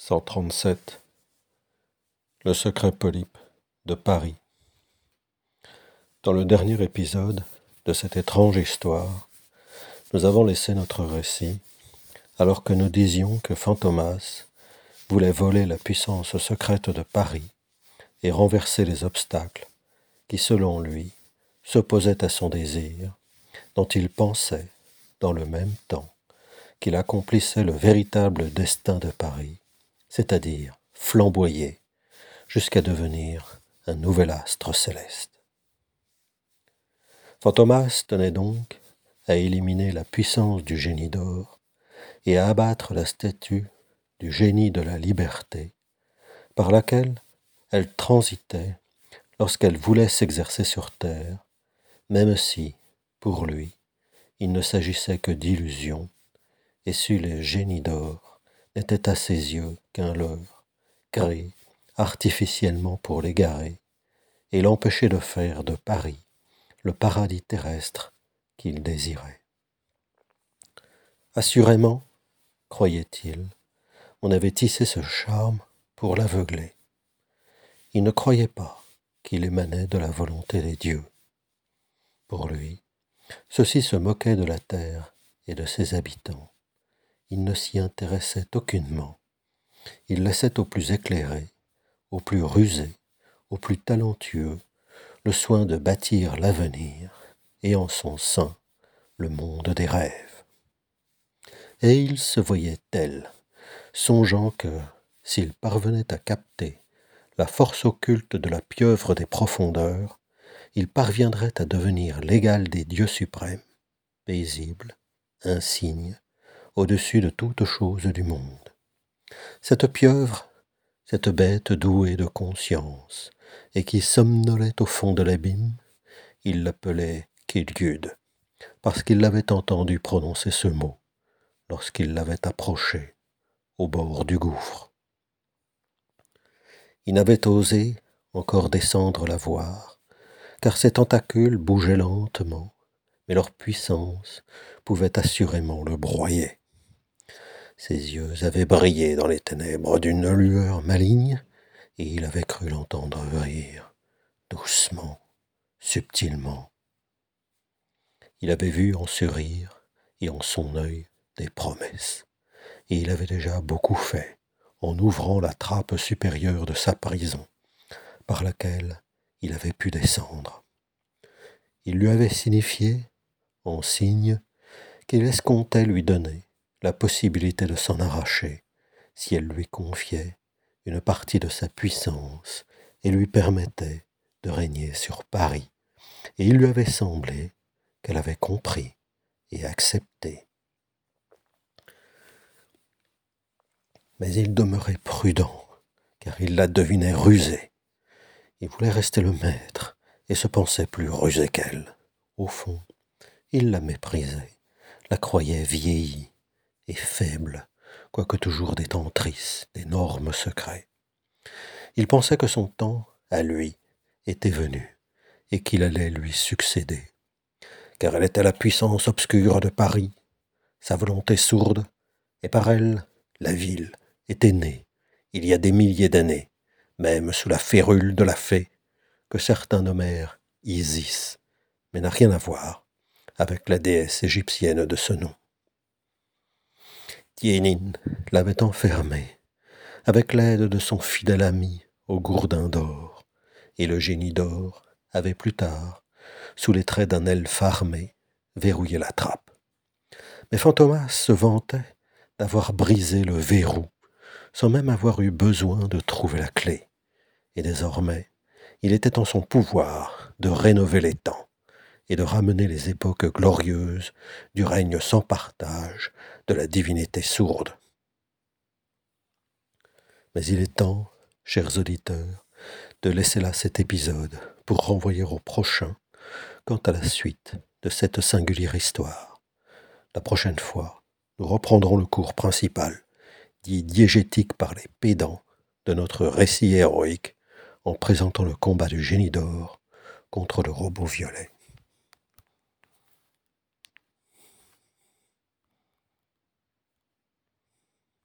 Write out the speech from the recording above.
137 Le secret polype de Paris. Dans le dernier épisode de cette étrange histoire, nous avons laissé notre récit alors que nous disions que Fantomas voulait voler la puissance secrète de Paris et renverser les obstacles qui, selon lui, s'opposaient à son désir, dont il pensait, dans le même temps, qu'il accomplissait le véritable destin de Paris c'est-à-dire flamboyer jusqu'à devenir un nouvel astre céleste. Fantomas tenait donc à éliminer la puissance du génie d'or et à abattre la statue du génie de la liberté par laquelle elle transitait lorsqu'elle voulait s'exercer sur terre, même si, pour lui, il ne s'agissait que d'illusions, et si le génie d'or n'était à ses yeux qu'un leurre, créé artificiellement pour l'égarer et l'empêcher de faire de Paris le paradis terrestre qu'il désirait. Assurément, croyait-il, on avait tissé ce charme pour l'aveugler. Il ne croyait pas qu'il émanait de la volonté des dieux. Pour lui, ceux-ci se moquaient de la terre et de ses habitants il ne s'y intéressait aucunement. Il laissait aux plus éclairés, aux plus rusés, aux plus talentueux, le soin de bâtir l'avenir et en son sein le monde des rêves. Et il se voyait tel, songeant que, s'il parvenait à capter la force occulte de la pieuvre des profondeurs, il parviendrait à devenir l'égal des dieux suprêmes, paisible, insigne, au-dessus de toute chose du monde. Cette pieuvre, cette bête douée de conscience, et qui somnolait au fond de l'abîme, il l'appelait Kilgud, parce qu'il l'avait entendu prononcer ce mot lorsqu'il l'avait approché au bord du gouffre. Il n'avait osé encore descendre la voir, car ses tentacules bougeaient lentement, mais leur puissance pouvait assurément le broyer. Ses yeux avaient brillé dans les ténèbres d'une lueur maligne, et il avait cru l'entendre rire, doucement, subtilement. Il avait vu en ce rire et en son œil des promesses, et il avait déjà beaucoup fait en ouvrant la trappe supérieure de sa prison, par laquelle il avait pu descendre. Il lui avait signifié, en signe, qu'il escomptait lui donner la possibilité de s'en arracher si elle lui confiait une partie de sa puissance et lui permettait de régner sur Paris. Et il lui avait semblé qu'elle avait compris et accepté. Mais il demeurait prudent, car il la devinait rusée. Il voulait rester le maître et se pensait plus rusé qu'elle. Au fond, il la méprisait, la croyait vieillie, et faible, quoique toujours détentrice d'énormes secrets. Il pensait que son temps, à lui, était venu, et qu'il allait lui succéder, car elle était la puissance obscure de Paris, sa volonté sourde, et par elle, la ville était née, il y a des milliers d'années, même sous la férule de la fée, que certains nommèrent Isis, mais n'a rien à voir avec la déesse égyptienne de ce nom. Tienin l'avait enfermé, avec l'aide de son fidèle ami, au gourdin d'or, et le génie d'or avait plus tard, sous les traits d'un elfe armé, verrouillé la trappe. Mais Fantomas se vantait d'avoir brisé le verrou, sans même avoir eu besoin de trouver la clé. Et désormais, il était en son pouvoir de rénover les temps et de ramener les époques glorieuses du règne sans partage de la divinité sourde. Mais il est temps, chers auditeurs, de laisser là cet épisode pour renvoyer au prochain quant à la suite de cette singulière histoire. La prochaine fois, nous reprendrons le cours principal, dit diégétique par les pédants, de notre récit héroïque en présentant le combat du génie d'or contre le robot violet.